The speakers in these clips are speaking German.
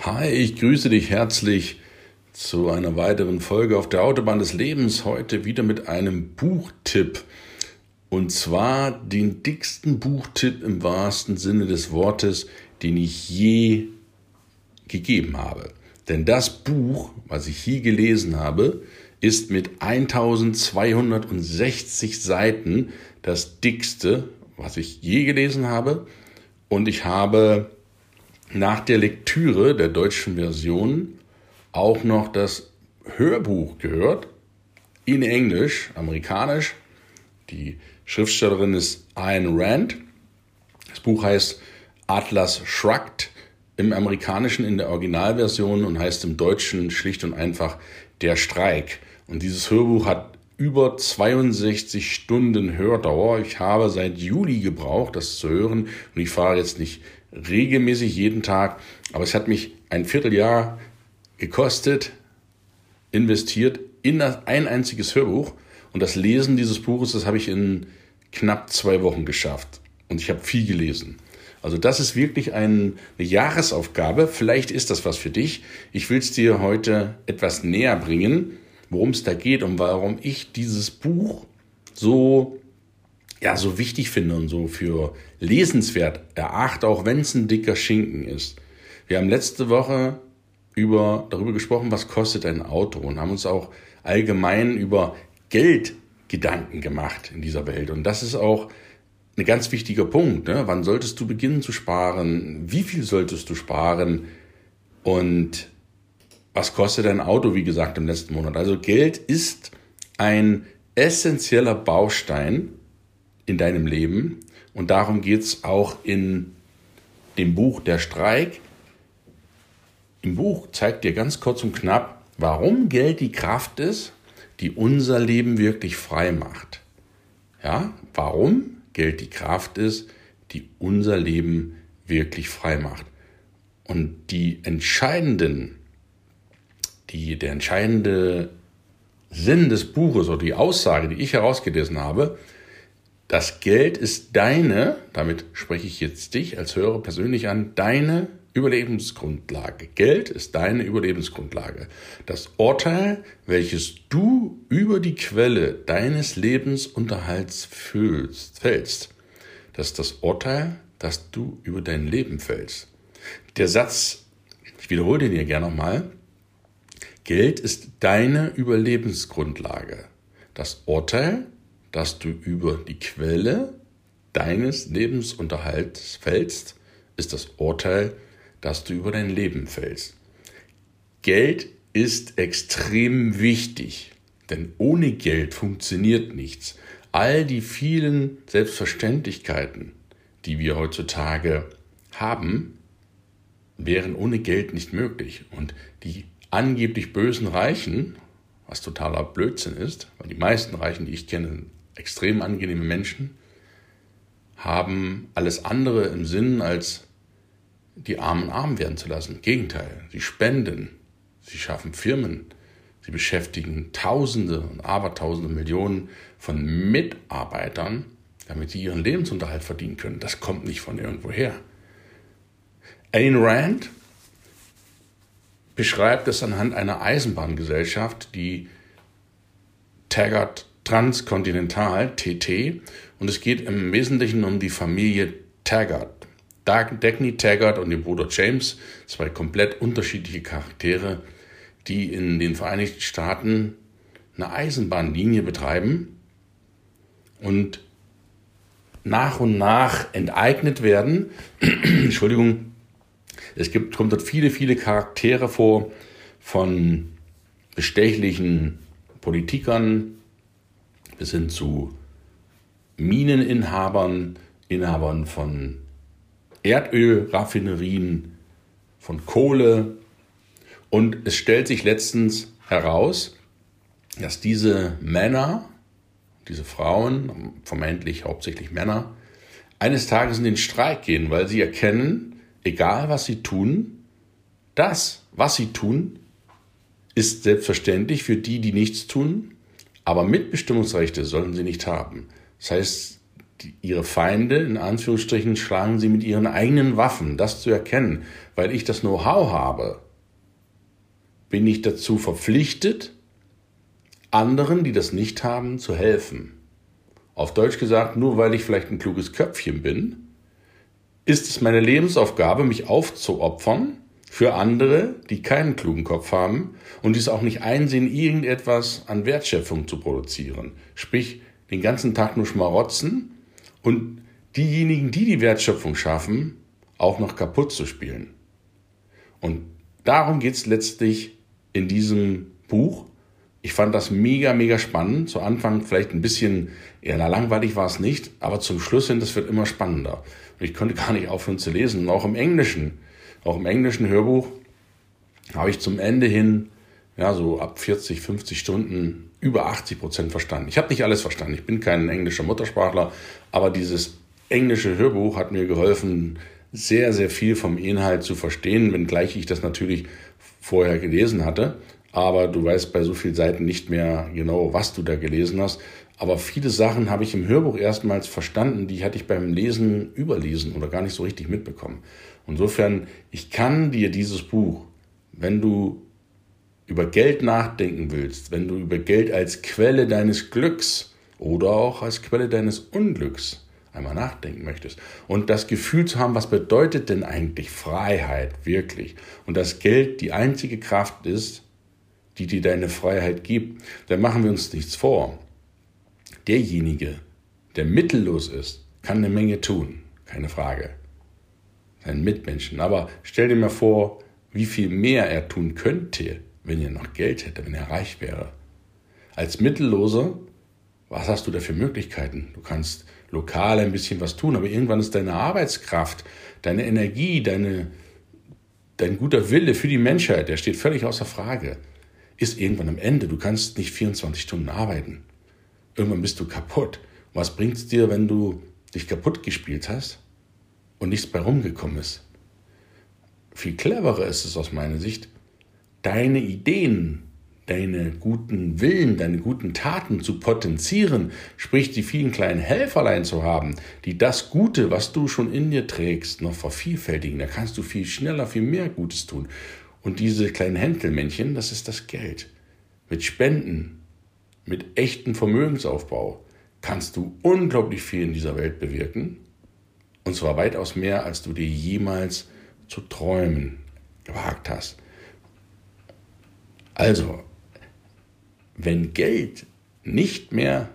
Hi, ich grüße dich herzlich zu einer weiteren Folge auf der Autobahn des Lebens. Heute wieder mit einem Buchtipp. Und zwar den dicksten Buchtipp im wahrsten Sinne des Wortes, den ich je gegeben habe. Denn das Buch, was ich je gelesen habe, ist mit 1260 Seiten das dickste, was ich je gelesen habe. Und ich habe nach der Lektüre der deutschen Version auch noch das Hörbuch gehört, in Englisch, amerikanisch. Die Schriftstellerin ist Ayn Rand. Das Buch heißt Atlas Shrugged im amerikanischen in der Originalversion und heißt im Deutschen schlicht und einfach Der Streik. Und dieses Hörbuch hat über 62 Stunden Hördauer. Ich habe seit Juli gebraucht, das zu hören. Und ich fahre jetzt nicht regelmäßig jeden Tag. Aber es hat mich ein Vierteljahr gekostet, investiert in ein einziges Hörbuch. Und das Lesen dieses Buches, das habe ich in knapp zwei Wochen geschafft. Und ich habe viel gelesen. Also das ist wirklich ein, eine Jahresaufgabe. Vielleicht ist das was für dich. Ich will es dir heute etwas näher bringen, worum es da geht und warum ich dieses Buch so ja so wichtig finde und so für lesenswert erachte, auch wenn es ein dicker Schinken ist. Wir haben letzte Woche über, darüber gesprochen, was kostet ein Auto und haben uns auch allgemein über Geld Gedanken gemacht in dieser Welt. Und das ist auch ein ganz wichtiger Punkt. Ne? Wann solltest du beginnen zu sparen? Wie viel solltest du sparen? Und was kostet ein Auto, wie gesagt, im letzten Monat? Also Geld ist ein essentieller Baustein in deinem Leben. Und darum geht es auch in dem Buch Der Streik. Im Buch zeigt dir ganz kurz und knapp, warum Geld die Kraft ist, die unser Leben wirklich frei macht. Ja, warum Geld die Kraft ist, die unser Leben wirklich frei macht. Und die entscheidenden, die, der entscheidende Sinn des Buches oder die Aussage, die ich herausgelesen habe, das Geld ist deine, damit spreche ich jetzt dich als Hörer persönlich an, deine Überlebensgrundlage. Geld ist deine Überlebensgrundlage. Das Urteil, welches du über die Quelle deines Lebensunterhalts fühlst, fällst, das ist das Urteil, das du über dein Leben fällst. Der Satz, ich wiederhole den hier gerne nochmal, Geld ist deine Überlebensgrundlage. Das Urteil, das du über die Quelle deines Lebensunterhalts fällst, ist das Urteil, das du über dein Leben fällst. Geld ist extrem wichtig, denn ohne Geld funktioniert nichts. All die vielen Selbstverständlichkeiten, die wir heutzutage haben, wären ohne Geld nicht möglich. Und die angeblich bösen Reichen, was totaler Blödsinn ist, weil die meisten Reichen, die ich kenne, extrem angenehme Menschen, haben alles andere im Sinn, als die Armen arm werden zu lassen. Im Gegenteil, sie spenden, sie schaffen Firmen, sie beschäftigen Tausende und Abertausende Millionen von Mitarbeitern, damit sie ihren Lebensunterhalt verdienen können. Das kommt nicht von irgendwoher. Ayn Rand beschreibt es anhand einer Eisenbahngesellschaft, die Taggart Transkontinental, TT, und es geht im Wesentlichen um die Familie Taggart. Dagny Taggart und ihr Bruder James, zwei komplett unterschiedliche Charaktere, die in den Vereinigten Staaten eine Eisenbahnlinie betreiben und nach und nach enteignet werden. Entschuldigung, es gibt, kommt dort viele, viele Charaktere vor von bestechlichen Politikern bis hin zu Mineninhabern, Inhabern von Erdölraffinerien, von Kohle. Und es stellt sich letztens heraus, dass diese Männer, diese Frauen, vermeintlich hauptsächlich Männer, eines Tages in den Streik gehen, weil sie erkennen, egal was sie tun, das, was sie tun, ist selbstverständlich für die, die nichts tun, aber Mitbestimmungsrechte sollen sie nicht haben. Das heißt, die, ihre Feinde, in Anführungsstrichen, schlagen sie mit ihren eigenen Waffen. Das zu erkennen, weil ich das Know-how habe, bin ich dazu verpflichtet, anderen, die das nicht haben, zu helfen. Auf Deutsch gesagt, nur weil ich vielleicht ein kluges Köpfchen bin, ist es meine Lebensaufgabe, mich aufzuopfern für andere, die keinen klugen Kopf haben und dies auch nicht einsehen, irgendetwas an Wertschöpfung zu produzieren. Sprich, den ganzen Tag nur schmarotzen und diejenigen, die die Wertschöpfung schaffen, auch noch kaputt zu spielen. Und darum geht es letztlich in diesem Buch. Ich fand das mega, mega spannend. Zu Anfang vielleicht ein bisschen, eher langweilig war es nicht, aber zum Schluss hin, das wird immer spannender. Und ich konnte gar nicht aufhören zu lesen. Und auch im Englischen, auch im englischen Hörbuch habe ich zum Ende hin, ja, so ab 40, 50 Stunden über 80 Prozent verstanden. Ich habe nicht alles verstanden. Ich bin kein englischer Muttersprachler, aber dieses englische Hörbuch hat mir geholfen, sehr, sehr viel vom Inhalt zu verstehen, wenngleich ich das natürlich vorher gelesen hatte. Aber du weißt bei so vielen Seiten nicht mehr genau, was du da gelesen hast. Aber viele Sachen habe ich im Hörbuch erstmals verstanden, die hatte ich beim Lesen überlesen oder gar nicht so richtig mitbekommen. Insofern, ich kann dir dieses Buch, wenn du über Geld nachdenken willst, wenn du über Geld als Quelle deines Glücks oder auch als Quelle deines Unglücks einmal nachdenken möchtest und das Gefühl zu haben, was bedeutet denn eigentlich Freiheit wirklich und dass Geld die einzige Kraft ist, die dir deine Freiheit gibt, dann machen wir uns nichts vor. Derjenige, der mittellos ist, kann eine Menge tun, keine Frage. Seinen Mitmenschen. Aber stell dir mal vor, wie viel mehr er tun könnte, wenn er noch Geld hätte, wenn er reich wäre. Als Mittelloser, was hast du da für Möglichkeiten? Du kannst lokal ein bisschen was tun, aber irgendwann ist deine Arbeitskraft, deine Energie, deine, dein guter Wille für die Menschheit, der steht völlig außer Frage, ist irgendwann am Ende. Du kannst nicht 24 Stunden arbeiten. Irgendwann bist du kaputt. Was bringt es dir, wenn du dich kaputt gespielt hast und nichts bei rumgekommen ist? Viel cleverer ist es aus meiner Sicht, deine Ideen, deine guten Willen, deine guten Taten zu potenzieren, sprich die vielen kleinen Helferlein zu haben, die das Gute, was du schon in dir trägst, noch vervielfältigen. Da kannst du viel schneller, viel mehr Gutes tun. Und diese kleinen Händelmännchen, das ist das Geld. Mit Spenden, mit echten Vermögensaufbau kannst du unglaublich viel in dieser Welt bewirken. Und zwar weitaus mehr, als du dir jemals zu träumen gewagt hast. Also, wenn Geld nicht mehr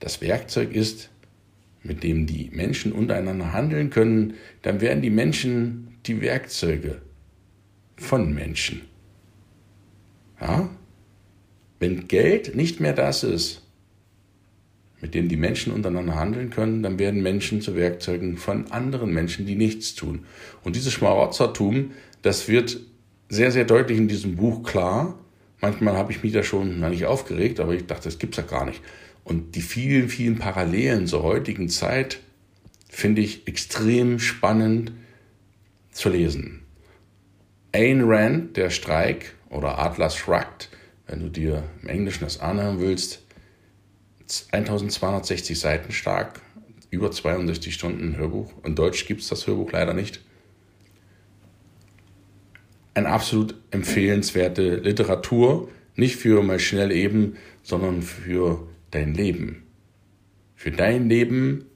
das Werkzeug ist, mit dem die Menschen untereinander handeln können, dann werden die Menschen die Werkzeuge von Menschen. Ja? Wenn Geld nicht mehr das ist, mit dem die Menschen untereinander handeln können, dann werden Menschen zu Werkzeugen von anderen Menschen, die nichts tun. Und dieses Schmarotzertum, das wird sehr, sehr deutlich in diesem Buch klar. Manchmal habe ich mich da schon noch nicht aufgeregt, aber ich dachte, das gibt's ja gar nicht. Und die vielen, vielen Parallelen zur heutigen Zeit finde ich extrem spannend zu lesen. Ayn Rand, der Streik oder Atlas Shrugged, wenn du dir im Englischen das anhören willst, 1260 Seiten stark, über 62 Stunden Hörbuch. In Deutsch gibt es das Hörbuch leider nicht. Eine absolut empfehlenswerte Literatur, nicht für mal schnell eben, sondern für dein Leben. Für dein Leben,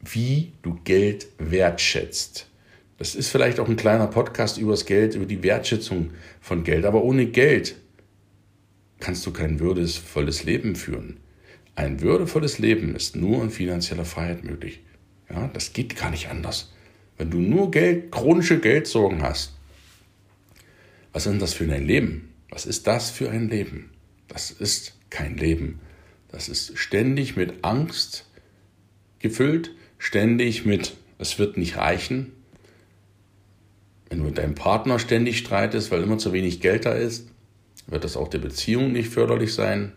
wie du Geld wertschätzt. Das ist vielleicht auch ein kleiner Podcast über das Geld, über die Wertschätzung von Geld. Aber ohne Geld kannst du kein würdevolles Leben führen. Ein würdevolles Leben ist nur in finanzieller Freiheit möglich. Ja, das geht gar nicht anders. Wenn du nur Geld, chronische Geldsorgen hast, was ist denn das für ein Leben? Was ist das für ein Leben? Das ist kein Leben. Das ist ständig mit Angst gefüllt, ständig mit, es wird nicht reichen. Wenn du mit deinem Partner ständig streitest, weil immer zu wenig Geld da ist, wird das auch der Beziehung nicht förderlich sein.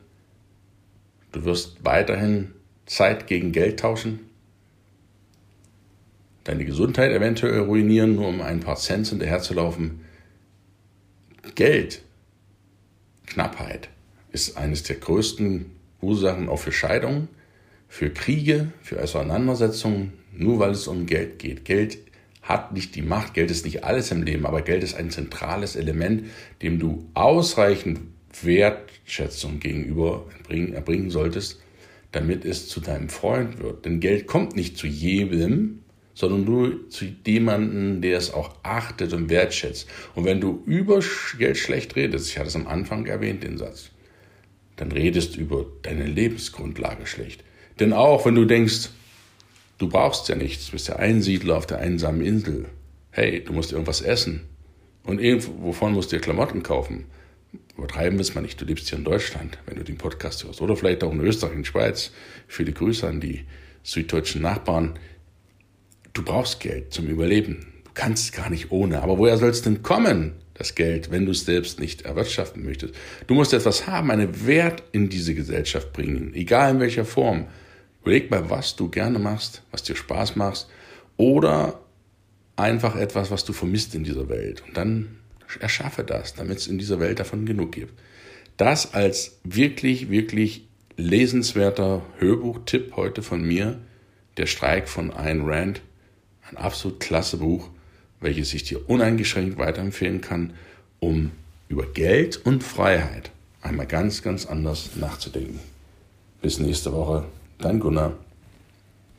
Du wirst weiterhin Zeit gegen Geld tauschen, deine Gesundheit eventuell ruinieren, nur um ein paar Cent hinterherzulaufen. Geld, Knappheit, ist eines der größten Ursachen auch für Scheidungen, für Kriege, für Auseinandersetzungen, nur weil es um Geld geht. Geld hat nicht die Macht, Geld ist nicht alles im Leben, aber Geld ist ein zentrales Element, dem du ausreichend Wertschätzung gegenüber erbringen, erbringen solltest, damit es zu deinem Freund wird. Denn Geld kommt nicht zu jedem, sondern nur zu jemandem, der es auch achtet und wertschätzt. Und wenn du über Geld schlecht redest, ich hatte es am Anfang erwähnt, den Satz, dann redest du über deine Lebensgrundlage schlecht. Denn auch wenn du denkst, du brauchst ja nichts, du bist ja Einsiedler auf der einsamen Insel, hey, du musst irgendwas essen und wovon musst du dir Klamotten kaufen. Übertreiben wir es mal nicht, du lebst hier in Deutschland, wenn du den Podcast hörst. Oder vielleicht auch in Österreich, in Schweiz. Viele Grüße an die süddeutschen Nachbarn. Du brauchst Geld zum Überleben. Du kannst gar nicht ohne. Aber woher soll es denn kommen, das Geld, wenn du es selbst nicht erwirtschaften möchtest? Du musst etwas haben, einen Wert in diese Gesellschaft bringen, egal in welcher Form. Überleg mal, was du gerne machst, was dir Spaß macht oder einfach etwas, was du vermisst in dieser Welt. Und dann erschaffe das, damit es in dieser Welt davon genug gibt. Das als wirklich, wirklich lesenswerter Hörbuchtipp heute von mir, der Streik von Ayn Rand, ein absolut klasse Buch, welches ich dir uneingeschränkt weiterempfehlen kann, um über Geld und Freiheit einmal ganz, ganz anders nachzudenken. Bis nächste Woche, dein Gunnar.